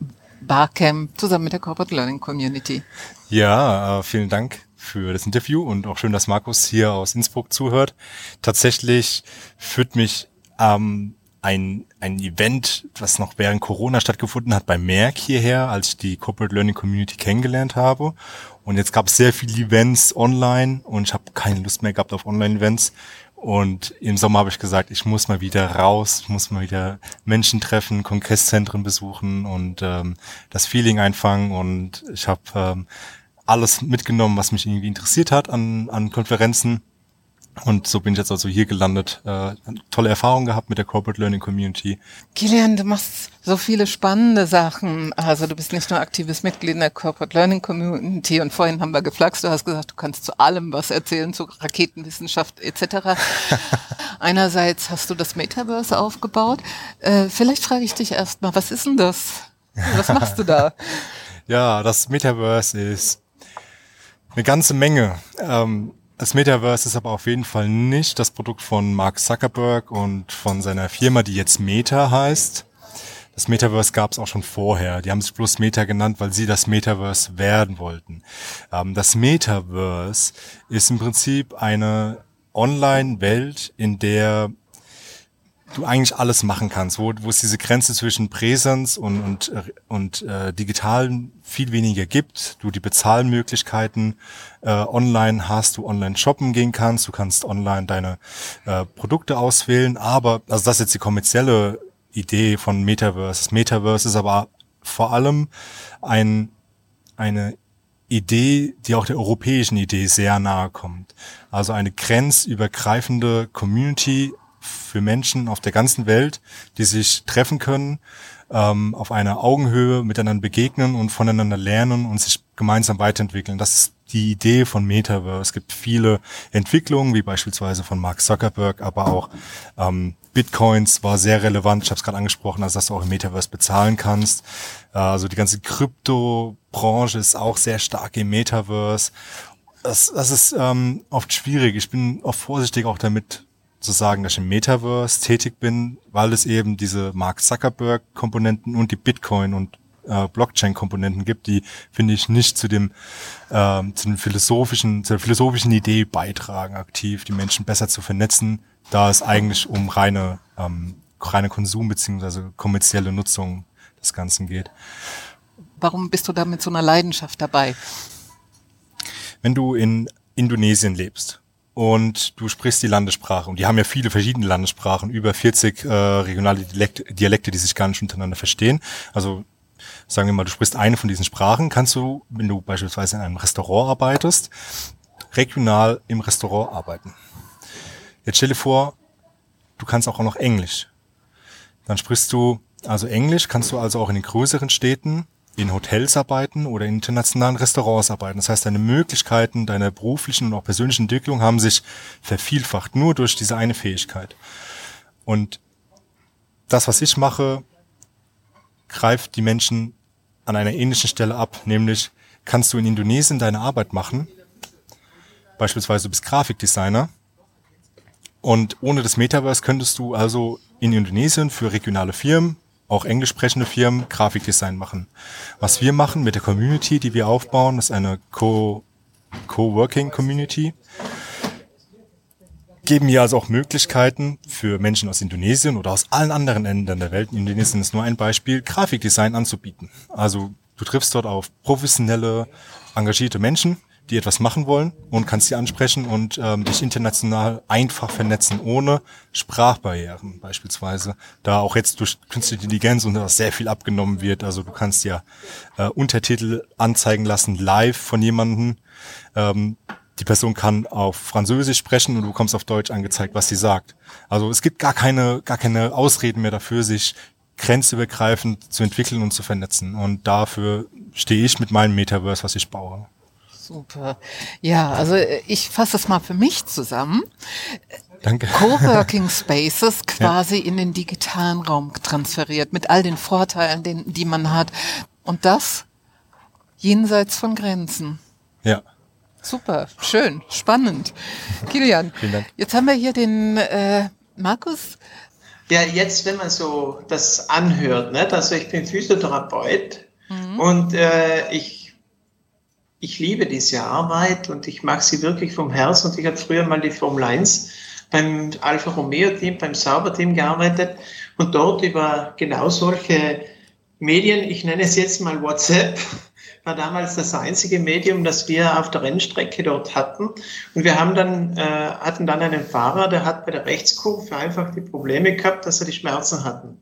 Barcamp zusammen mit der Corporate Learning Community? Ja, äh, vielen Dank für das Interview und auch schön, dass Markus hier aus Innsbruck zuhört. Tatsächlich führt mich ähm, ein, ein Event, was noch während Corona stattgefunden hat, bei Merck hierher, als ich die Corporate Learning Community kennengelernt habe. Und jetzt gab es sehr viele Events online und ich habe keine Lust mehr gehabt auf Online-Events. Und im Sommer habe ich gesagt, ich muss mal wieder raus, ich muss mal wieder Menschen treffen, Kongresszentren besuchen und ähm, das Feeling einfangen. Und ich habe ähm, alles mitgenommen, was mich irgendwie interessiert hat an, an Konferenzen. Und so bin ich jetzt also hier gelandet. Äh, tolle Erfahrungen gehabt mit der Corporate Learning Community. Kilian, du machst so viele spannende Sachen. Also du bist nicht nur aktives Mitglied in der Corporate Learning Community und vorhin haben wir geflaxt, du hast gesagt, du kannst zu allem was erzählen, zu Raketenwissenschaft etc. [laughs] Einerseits hast du das Metaverse aufgebaut. Äh, vielleicht frage ich dich erstmal, was ist denn das? Was machst du da? [laughs] Ja, das Metaverse ist eine ganze Menge. Ähm, das Metaverse ist aber auf jeden Fall nicht das Produkt von Mark Zuckerberg und von seiner Firma, die jetzt Meta heißt. Das Metaverse gab es auch schon vorher. Die haben sich bloß Meta genannt, weil sie das Metaverse werden wollten. Ähm, das Metaverse ist im Prinzip eine Online-Welt, in der du eigentlich alles machen kannst, wo, wo es diese Grenze zwischen Präsenz und, und, äh, und äh, Digitalen viel weniger gibt, du die Bezahlmöglichkeiten äh, online hast, du online shoppen gehen kannst, du kannst online deine äh, Produkte auswählen, aber, also das ist jetzt die kommerzielle Idee von Metaverse. Metaverse ist aber vor allem ein, eine Idee, die auch der europäischen Idee sehr nahe kommt. Also eine grenzübergreifende Community für Menschen auf der ganzen Welt, die sich treffen können, ähm, auf einer Augenhöhe miteinander begegnen und voneinander lernen und sich gemeinsam weiterentwickeln. Das ist die Idee von Metaverse. Es gibt viele Entwicklungen, wie beispielsweise von Mark Zuckerberg, aber auch ähm, Bitcoins war sehr relevant. Ich habe es gerade angesprochen, also dass du auch im Metaverse bezahlen kannst. Äh, also die ganze Krypto-Branche ist auch sehr stark im Metaverse. Das, das ist ähm, oft schwierig. Ich bin oft vorsichtig auch damit zu sagen, dass ich im Metaverse tätig bin, weil es eben diese Mark Zuckerberg-Komponenten und die Bitcoin- und äh, Blockchain-Komponenten gibt, die finde ich nicht zu dem äh, zu dem philosophischen zu der philosophischen Idee beitragen, aktiv die Menschen besser zu vernetzen, da es eigentlich um reine ähm, reine Konsum beziehungsweise kommerzielle Nutzung des Ganzen geht. Warum bist du da mit so einer Leidenschaft dabei? Wenn du in Indonesien lebst und du sprichst die Landessprache und die haben ja viele verschiedene Landessprachen, über 40 äh, regionale Dialekte, Dialekte, die sich gar nicht untereinander verstehen. Also sagen wir mal, du sprichst eine von diesen Sprachen, kannst du, wenn du beispielsweise in einem Restaurant arbeitest, regional im Restaurant arbeiten. Jetzt stell dir vor, du kannst auch noch Englisch. Dann sprichst du also Englisch, kannst du also auch in den größeren Städten in Hotels arbeiten oder in internationalen Restaurants arbeiten. Das heißt, deine Möglichkeiten deiner beruflichen und auch persönlichen Entwicklung haben sich vervielfacht, nur durch diese eine Fähigkeit. Und das, was ich mache, greift die Menschen an einer ähnlichen Stelle ab, nämlich kannst du in Indonesien deine Arbeit machen, beispielsweise du bist Grafikdesigner, und ohne das Metaverse könntest du also in Indonesien für regionale Firmen, auch englisch sprechende Firmen, Grafikdesign machen. Was wir machen mit der Community, die wir aufbauen, ist eine Co- Coworking Community. Geben hier also auch Möglichkeiten für Menschen aus Indonesien oder aus allen anderen Ländern der Welt. Indonesien ist nur ein Beispiel, Grafikdesign anzubieten. Also du triffst dort auf professionelle, engagierte Menschen, die etwas machen wollen und kannst sie ansprechen und ähm, dich international einfach vernetzen, ohne Sprachbarrieren beispielsweise. Da auch jetzt durch künstliche Intelligenz und das sehr viel abgenommen wird. Also du kannst ja äh, Untertitel anzeigen lassen, live von jemandem. Ähm, die Person kann auf Französisch sprechen und du bekommst auf Deutsch angezeigt, was sie sagt. Also es gibt gar keine, gar keine Ausreden mehr dafür, sich grenzübergreifend zu entwickeln und zu vernetzen. Und dafür stehe ich mit meinem Metaverse, was ich baue. Super. Ja, also äh, ich fasse es mal für mich zusammen. Danke. Coworking Spaces [laughs] quasi ja. in den digitalen Raum transferiert mit all den Vorteilen, den, die man hat. Und das jenseits von Grenzen. Ja. Super, schön, spannend. Kilian, [laughs] Vielen Dank. jetzt haben wir hier den äh, Markus. Ja, jetzt, wenn man so das anhört, ne, also ich bin Physiotherapeut mhm. und äh, ich ich liebe diese Arbeit und ich mache sie wirklich vom Herzen. Und ich habe früher mal die Formel 1 beim Alfa Romeo Team, beim Sauber Team gearbeitet und dort über genau solche Medien, ich nenne es jetzt mal WhatsApp, [laughs] war damals das einzige Medium, das wir auf der Rennstrecke dort hatten. Und wir haben dann, äh, hatten dann einen Fahrer, der hat bei der Rechtskurve einfach die Probleme gehabt, dass er die Schmerzen hatten.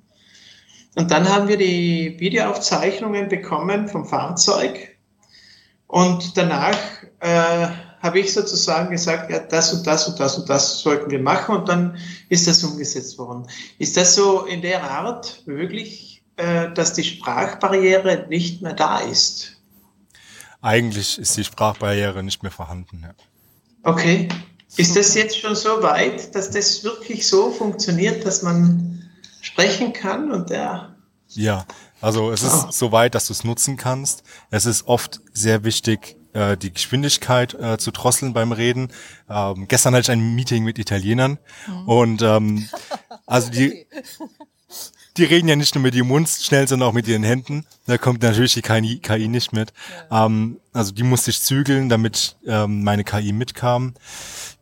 Und dann haben wir die Videoaufzeichnungen bekommen vom Fahrzeug und danach äh, habe ich sozusagen gesagt, ja, das und das und das und das sollten wir machen und dann ist das umgesetzt worden. Ist das so in der Art möglich, äh, dass die Sprachbarriere nicht mehr da ist? Eigentlich ist die Sprachbarriere nicht mehr vorhanden. Ja. Okay. Ist das jetzt schon so weit, dass das wirklich so funktioniert, dass man sprechen kann und der ja, also es ist so weit, dass du es nutzen kannst. Es ist oft sehr wichtig, äh, die Geschwindigkeit äh, zu drosseln beim Reden. Ähm, gestern hatte ich ein Meeting mit Italienern mhm. und ähm, also die [laughs] die reden ja nicht nur mit ihrem Mund schnell, sondern auch mit ihren Händen. Da kommt natürlich die KI, KI nicht mit. Ja. Ähm, also die musste ich zügeln, damit ähm, meine KI mitkam.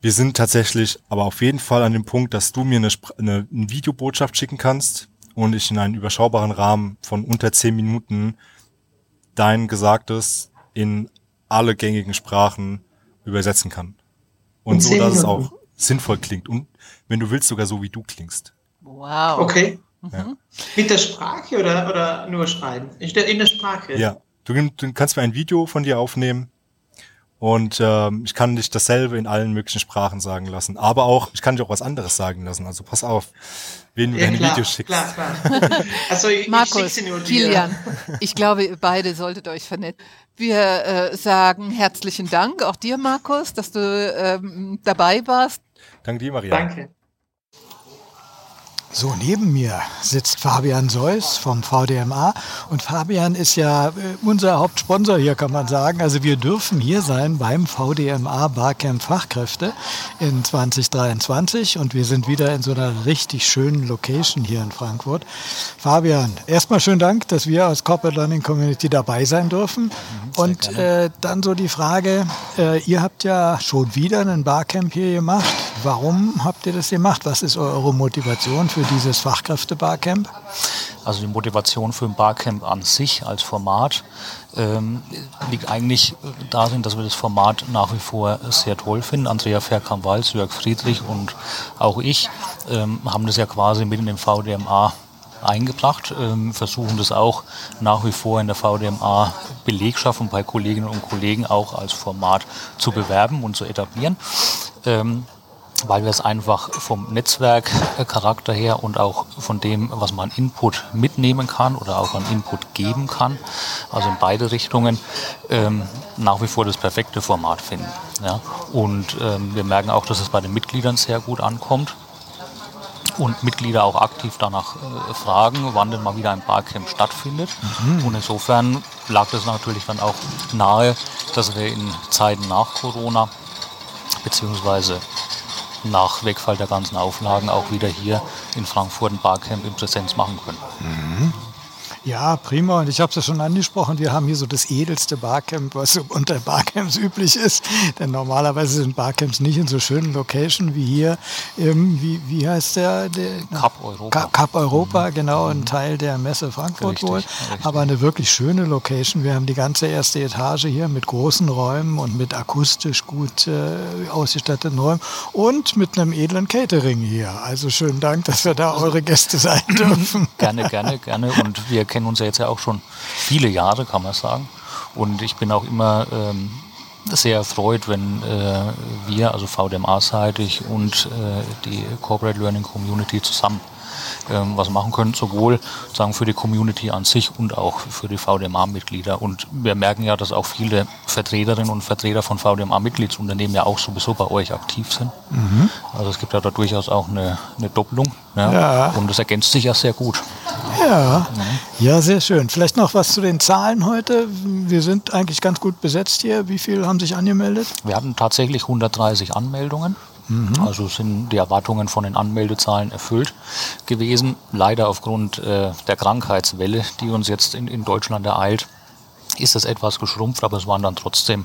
Wir sind tatsächlich aber auf jeden Fall an dem Punkt, dass du mir eine, eine, eine Videobotschaft schicken kannst und ich in einen überschaubaren Rahmen von unter zehn Minuten dein Gesagtes in alle gängigen Sprachen übersetzen kann. Und so, dass es auch sinnvoll klingt. Und wenn du willst, sogar so, wie du klingst. Wow. Okay. Ja. Mhm. Mit der Sprache oder, oder nur schreiben? In der, in der Sprache? Ja. Du, du kannst mir ein Video von dir aufnehmen Und ähm, ich kann dich dasselbe in allen möglichen Sprachen sagen lassen. Aber auch, ich kann dir auch was anderes sagen lassen. Also pass auf, wen du Ja, deine klar, Videos schickst. klar, klar. [laughs] Also ich, ich Markus, schick sie nur dir. Kilian, ich glaube, ihr beide solltet euch vernetzen. Wir äh, sagen herzlichen Dank, auch dir, Markus, dass du ähm, dabei warst. Danke dir, Maria. Danke. So, neben mir sitzt Fabian Seuss vom VDMA und Fabian ist ja äh, unser Hauptsponsor hier, kann man sagen. Also wir dürfen hier sein beim VDMA Barcamp Fachkräfte in 2023 und wir sind wieder in so einer richtig schönen Location hier in Frankfurt. Fabian, erstmal schönen Dank, dass wir als Corporate Learning Community dabei sein dürfen. und äh, dann so die Frage, äh, ihr habt ja schon wieder einen Barcamp hier gemacht. Warum habt ihr das gemacht? Was ist eure Motivation für dieses Fachkräfte-Barcamp? Also die Motivation für ein Barcamp an sich als Format ähm, liegt eigentlich darin, dass wir das Format nach wie vor sehr toll finden. Andrea Verkamp-Walz, Jörg Friedrich und auch ich ähm, haben das ja quasi mit in den VDMA eingebracht, ähm, versuchen das auch nach wie vor in der VDMA Belegschaft und bei Kolleginnen und Kollegen auch als Format zu bewerben und zu etablieren. Ähm, weil wir es einfach vom Netzwerkcharakter her und auch von dem, was man Input mitnehmen kann oder auch an Input geben kann, also in beide Richtungen, ähm, nach wie vor das perfekte Format finden. Ja? Und ähm, wir merken auch, dass es bei den Mitgliedern sehr gut ankommt und Mitglieder auch aktiv danach äh, fragen, wann denn mal wieder ein Barcamp stattfindet. Mhm. Und insofern lag es natürlich dann auch nahe, dass wir in Zeiten nach Corona beziehungsweise nach Wegfall der ganzen Auflagen auch wieder hier in Frankfurt ein Barcamp in Präsenz machen können. Mhm. Ja, prima. Und ich habe es ja schon angesprochen, wir haben hier so das edelste Barcamp, was unter Barcamps [laughs] üblich ist. Denn normalerweise sind Barcamps nicht in so schönen Locations wie hier. Im, wie, wie heißt der? der Cup Europa. Cup, Cup Europa, genau, ein Teil der Messe Frankfurt Richtig, wohl. richtig. Aber eine wirklich schöne Location. Wir haben die ganze erste Etage hier mit großen Räumen und mit akustisch gut äh, ausgestatteten Räumen und mit einem edlen Catering hier. Also schönen Dank, dass wir da eure Gäste sein [clears throat] dürfen. Gerne, gerne, gerne. Und wir [laughs] kennen uns ja jetzt ja auch schon viele Jahre, kann man sagen. Und ich bin auch immer ähm, sehr erfreut, wenn äh, wir, also VDMA-seitig und äh, die Corporate Learning Community zusammen was machen können, sowohl sagen für die Community an sich und auch für die VDMA-Mitglieder. Und wir merken ja, dass auch viele Vertreterinnen und Vertreter von VDMA-Mitgliedsunternehmen ja auch sowieso bei euch aktiv sind. Mhm. Also es gibt ja da durchaus auch eine, eine Doppelung. Ja? Ja. Und das ergänzt sich ja sehr gut. Ja, ja, sehr schön. Vielleicht noch was zu den Zahlen heute. Wir sind eigentlich ganz gut besetzt hier. Wie viele haben sich angemeldet? Wir hatten tatsächlich 130 Anmeldungen. Mhm. Also sind die Erwartungen von den Anmeldezahlen erfüllt gewesen. Leider aufgrund äh, der Krankheitswelle, die uns jetzt in, in Deutschland ereilt, ist das etwas geschrumpft, aber es waren dann trotzdem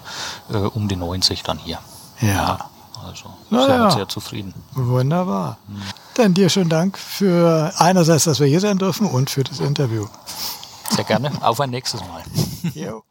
äh, um die 90 dann hier. Ja. Also Na sehr, ja. sehr zufrieden. Wunderbar. Dann dir schönen Dank für einerseits, dass wir hier sein dürfen und für das Interview. Sehr gerne. Auf ein nächstes Mal. Jo.